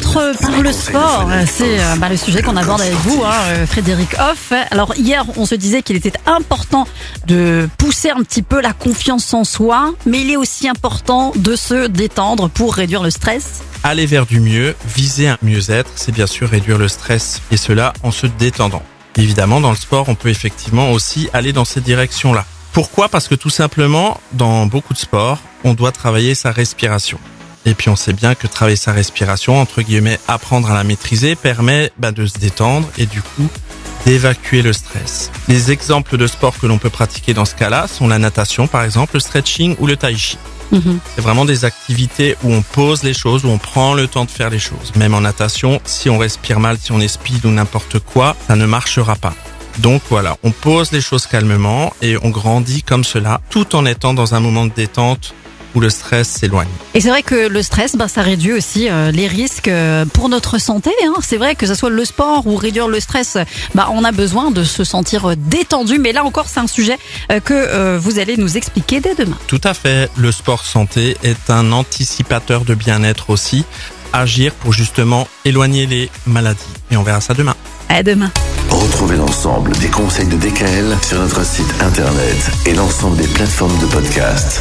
bien-être par le sport, c'est euh, bah, le sujet qu'on aborde avec vous, hein, euh, Frédéric Hoff. Alors hier, on se disait qu'il était important de pousser un petit peu la confiance en soi, mais il est aussi important de se détendre pour réduire le stress. Aller vers du mieux, viser un mieux-être, c'est bien sûr réduire le stress, et cela en se détendant. Évidemment, dans le sport, on peut effectivement aussi aller dans cette direction-là. Pourquoi? Parce que tout simplement, dans beaucoup de sports, on doit travailler sa respiration. Et puis on sait bien que travailler sa respiration, entre guillemets, apprendre à la maîtriser, permet bah, de se détendre et du coup d'évacuer le stress. Les exemples de sports que l'on peut pratiquer dans ce cas-là sont la natation par exemple, le stretching ou le tai chi. Mhm. C'est vraiment des activités où on pose les choses, où on prend le temps de faire les choses. Même en natation, si on respire mal, si on est speed ou n'importe quoi, ça ne marchera pas. Donc voilà, on pose les choses calmement et on grandit comme cela, tout en étant dans un moment de détente où le stress s'éloigne. Et c'est vrai que le stress, bah, ça réduit aussi euh, les risques euh, pour notre santé. Hein. C'est vrai que ce soit le sport ou réduire le stress, bah, on a besoin de se sentir détendu. Mais là encore, c'est un sujet euh, que euh, vous allez nous expliquer dès demain. Tout à fait, le sport santé est un anticipateur de bien-être aussi. Agir pour justement éloigner les maladies. Et on verra ça demain. À demain. Retrouvez l'ensemble des conseils de DKL sur notre site internet et l'ensemble des plateformes de podcast.